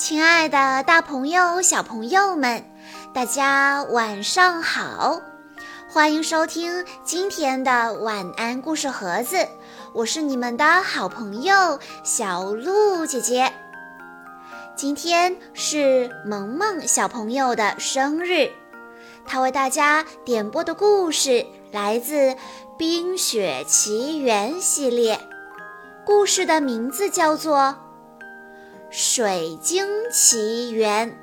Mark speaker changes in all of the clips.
Speaker 1: 亲爱的，大朋友、小朋友们，大家晚上好！欢迎收听今天的晚安故事盒子，我是你们的好朋友小鹿姐姐。今天是萌萌小朋友的生日，他为大家点播的故事来自《冰雪奇缘》系列，故事的名字叫做。水晶奇缘。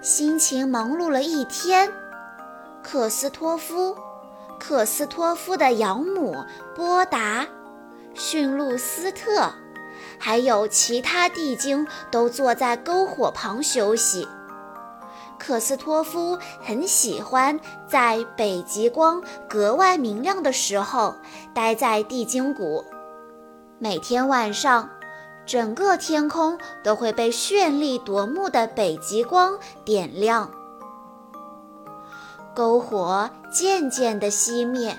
Speaker 1: 心情忙碌了一天，克斯托夫、克斯托夫的养母波达、驯鹿斯特，还有其他地精都坐在篝火旁休息。克斯托夫很喜欢在北极光格外明亮的时候待在地精谷。每天晚上，整个天空都会被绚丽夺目的北极光点亮。篝火渐渐地熄灭，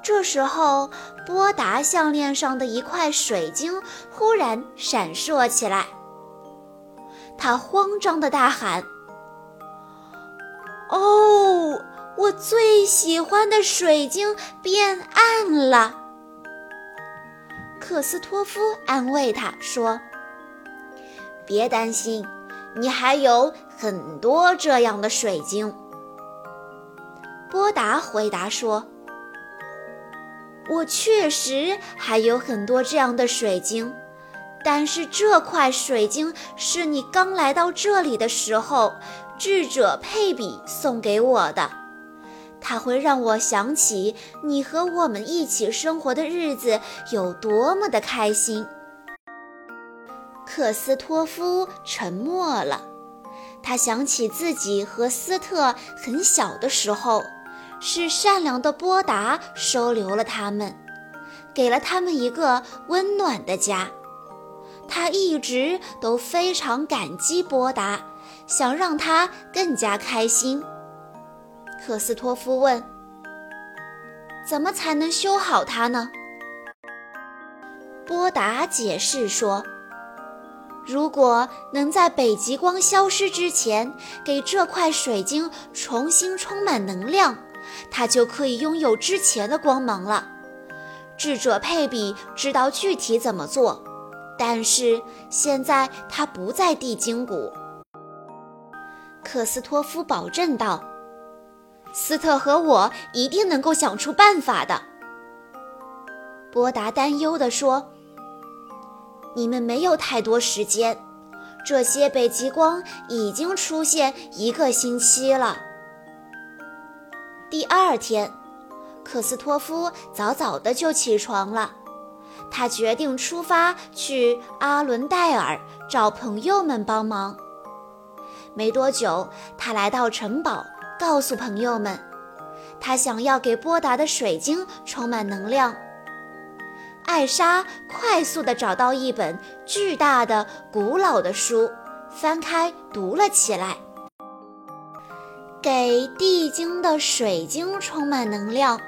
Speaker 1: 这时候，波达项链上的一块水晶忽然闪烁起来。他慌张地大喊：“哦，我最喜欢的水晶变暗了！”克斯托夫安慰他说：“别担心，你还有很多这样的水晶。”波达回答说：“我确实还有很多这样的水晶，但是这块水晶是你刚来到这里的时候，智者佩比送给我的。”它会让我想起你和我们一起生活的日子有多么的开心。克斯托夫沉默了，他想起自己和斯特很小的时候，是善良的波达收留了他们，给了他们一个温暖的家。他一直都非常感激波达，想让他更加开心。克斯托夫问：“怎么才能修好它呢？”波达解释说：“如果能在北极光消失之前给这块水晶重新充满能量，它就可以拥有之前的光芒了。智者佩比知道具体怎么做，但是现在他不在地精谷。”克斯托夫保证道。斯特和我一定能够想出办法的。波达担忧地说：“你们没有太多时间，这些北极光已经出现一个星期了。”第二天，克斯托夫早早的就起床了，他决定出发去阿伦戴尔找朋友们帮忙。没多久，他来到城堡。告诉朋友们，他想要给波达的水晶充满能量。艾莎快速地找到一本巨大的、古老的书，翻开读了起来。给地精的水晶充满能量，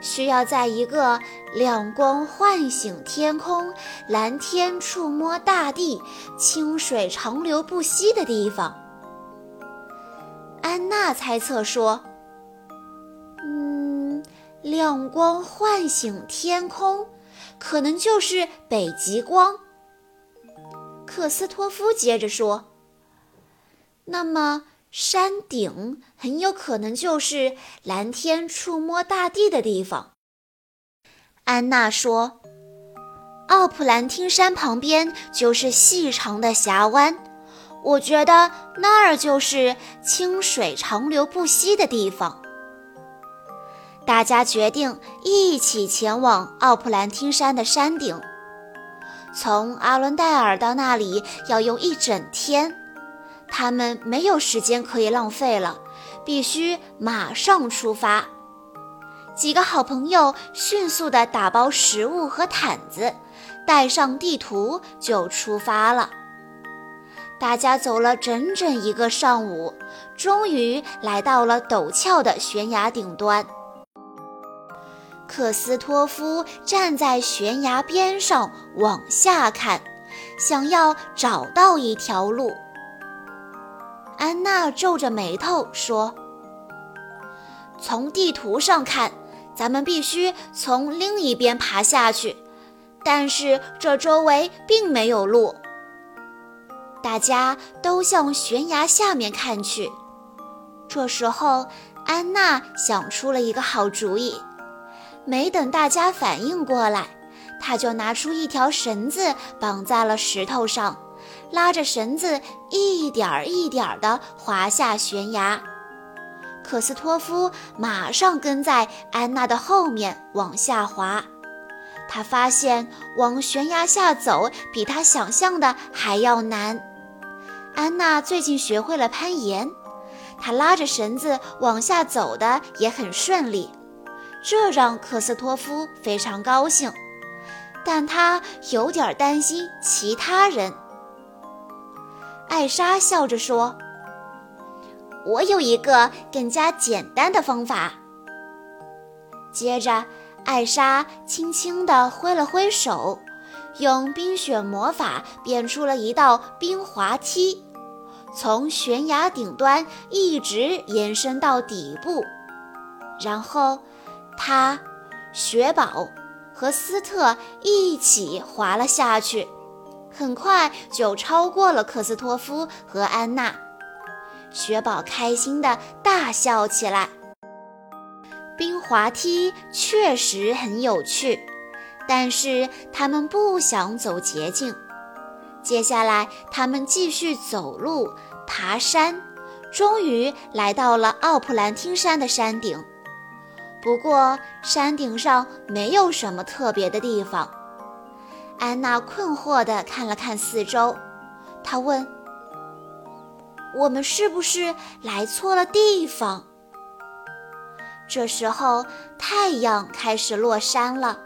Speaker 1: 需要在一个亮光唤醒天空、蓝天触摸大地、清水长流不息的地方。安娜猜测说：“嗯，亮光唤醒天空，可能就是北极光。”克斯托夫接着说：“那么山顶很有可能就是蓝天触摸大地的地方。”安娜说：“奥普兰汀山旁边就是细长的峡湾。”我觉得那儿就是清水长流不息的地方。大家决定一起前往奥普兰汀山的山顶。从阿伦戴尔到那里要用一整天，他们没有时间可以浪费了，必须马上出发。几个好朋友迅速地打包食物和毯子，带上地图就出发了。大家走了整整一个上午，终于来到了陡峭的悬崖顶端。克斯托夫站在悬崖边上往下看，想要找到一条路。安娜皱着眉头说：“从地图上看，咱们必须从另一边爬下去，但是这周围并没有路。”大家都向悬崖下面看去。这时候，安娜想出了一个好主意。没等大家反应过来，她就拿出一条绳子绑在了石头上，拉着绳子一点儿一点儿地滑下悬崖。克斯托夫马上跟在安娜的后面往下滑。他发现往悬崖下走比他想象的还要难。安娜最近学会了攀岩，她拉着绳子往下走的也很顺利，这让克斯托夫非常高兴，但他有点担心其他人。艾莎笑着说：“我有一个更加简单的方法。”接着，艾莎轻轻地挥了挥手。用冰雪魔法变出了一道冰滑梯，从悬崖顶端一直延伸到底部。然后，他、雪宝和斯特一起滑了下去，很快就超过了克斯托夫和安娜。雪宝开心地大笑起来。冰滑梯确实很有趣。但是他们不想走捷径。接下来，他们继续走路、爬山，终于来到了奥普兰汀山的山顶。不过，山顶上没有什么特别的地方。安娜困惑地看了看四周，她问：“我们是不是来错了地方？”这时候，太阳开始落山了。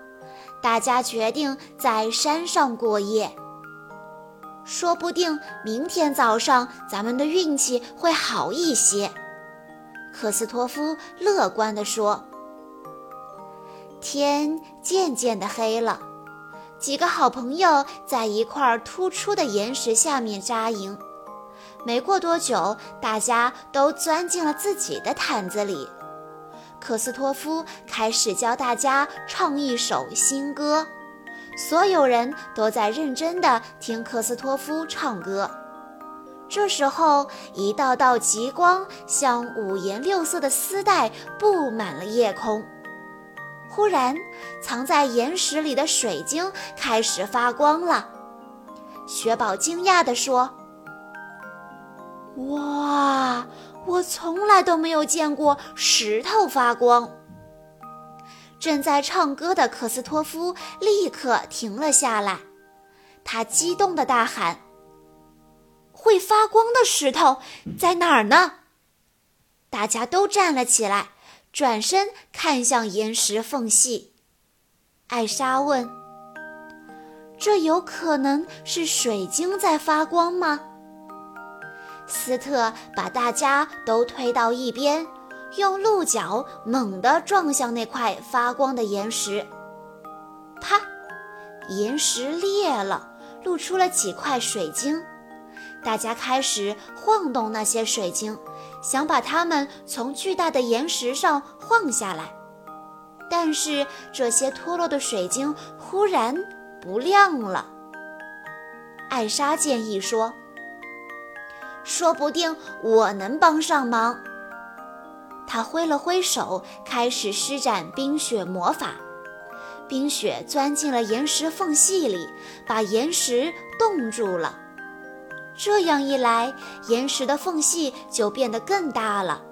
Speaker 1: 大家决定在山上过夜，说不定明天早上咱们的运气会好一些。克斯托夫乐观地说。天渐渐的黑了，几个好朋友在一块突出的岩石下面扎营。没过多久，大家都钻进了自己的毯子里。克斯托夫开始教大家唱一首新歌，所有人都在认真地听克斯托夫唱歌。这时候，一道道极光像五颜六色的丝带布满了夜空。忽然，藏在岩石里的水晶开始发光了。雪宝惊讶地说：“哇！”我从来都没有见过石头发光。正在唱歌的克斯托夫立刻停了下来，他激动地大喊：“会发光的石头在哪儿呢？”大家都站了起来，转身看向岩石缝隙。艾莎问：“这有可能是水晶在发光吗？”斯特把大家都推到一边，用鹿角猛地撞向那块发光的岩石。啪！岩石裂了，露出了几块水晶。大家开始晃动那些水晶，想把它们从巨大的岩石上晃下来。但是这些脱落的水晶忽然不亮了。艾莎建议说。说不定我能帮上忙。他挥了挥手，开始施展冰雪魔法。冰雪钻进了岩石缝隙里，把岩石冻住了。这样一来，岩石的缝隙就变得更大了。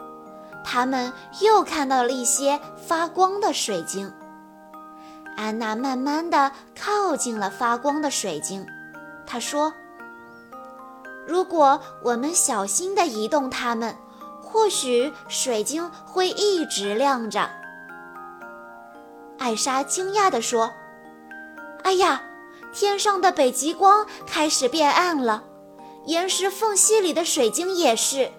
Speaker 1: 他们又看到了一些发光的水晶。安娜慢慢地靠近了发光的水晶，她说。如果我们小心地移动它们，或许水晶会一直亮着。艾莎惊讶地说：“哎呀，天上的北极光开始变暗了，岩石缝隙里的水晶也是。”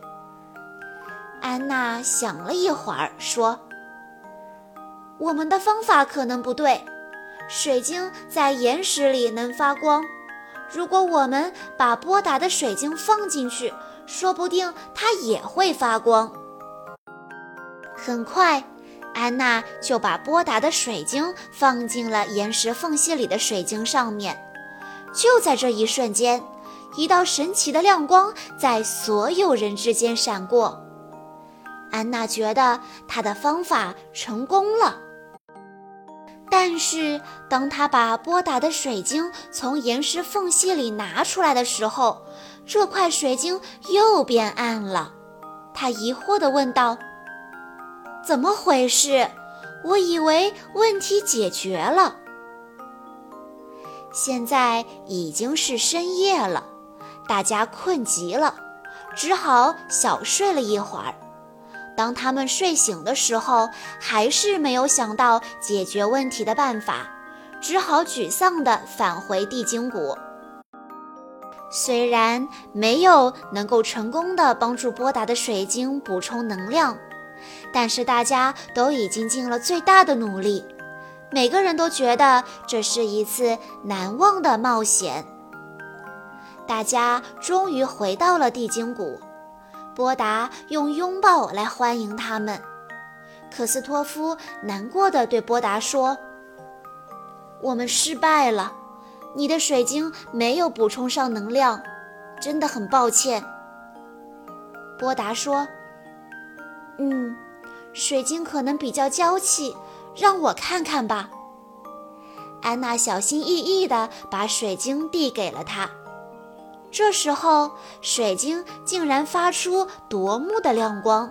Speaker 1: 安娜想了一会儿，说：“我们的方法可能不对，水晶在岩石里能发光。”如果我们把波达的水晶放进去，说不定它也会发光。很快，安娜就把波达的水晶放进了岩石缝隙里的水晶上面。就在这一瞬间，一道神奇的亮光在所有人之间闪过。安娜觉得她的方法成功了。但是，当她把波达的水晶从岩石缝隙里拿出来的时候，这块水晶又变暗了。他疑惑地问道：“怎么回事？我以为问题解决了。”现在已经是深夜了，大家困极了，只好小睡了一会儿。当他们睡醒的时候，还是没有想到解决问题的办法，只好沮丧地返回地精谷。虽然没有能够成功的帮助波达的水晶补充能量，但是大家都已经尽了最大的努力，每个人都觉得这是一次难忘的冒险。大家终于回到了地精谷。波达用拥抱来欢迎他们。克斯托夫难过的对波达说：“我们失败了，你的水晶没有补充上能量，真的很抱歉。”波达说：“嗯，水晶可能比较娇气，让我看看吧。”安娜小心翼翼地把水晶递给了他。这时候，水晶竟然发出夺目的亮光，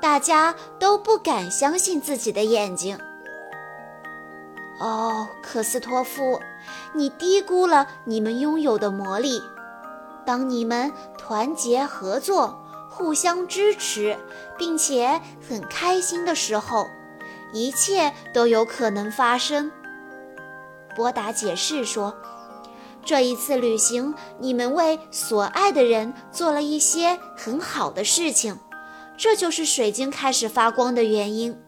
Speaker 1: 大家都不敢相信自己的眼睛。哦，克斯托夫，你低估了你们拥有的魔力。当你们团结合作、互相支持，并且很开心的时候，一切都有可能发生。波达解释说。这一次旅行，你们为所爱的人做了一些很好的事情，这就是水晶开始发光的原因。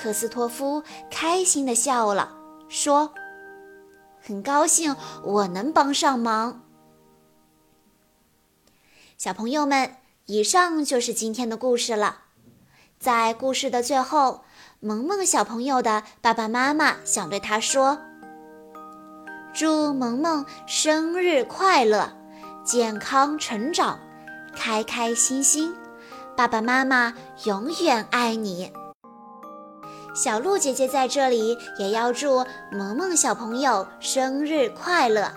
Speaker 1: 克斯托夫开心地笑了，说：“很高兴我能帮上忙。”小朋友们，以上就是今天的故事了。在故事的最后，萌萌小朋友的爸爸妈妈想对他说。祝萌萌生日快乐，健康成长，开开心心。爸爸妈妈永远爱你。小鹿姐姐在这里也要祝萌萌小朋友生日快乐。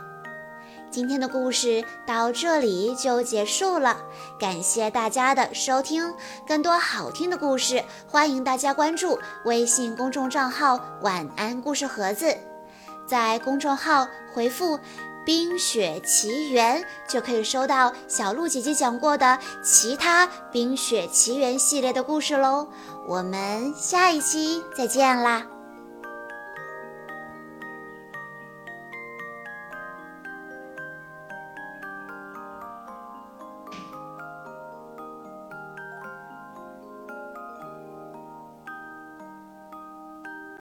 Speaker 1: 今天的故事到这里就结束了，感谢大家的收听。更多好听的故事，欢迎大家关注微信公众账号“晚安故事盒子”。在公众号回复“冰雪奇缘”，就可以收到小鹿姐姐讲过的其他《冰雪奇缘》系列的故事喽。我们下一期再见啦！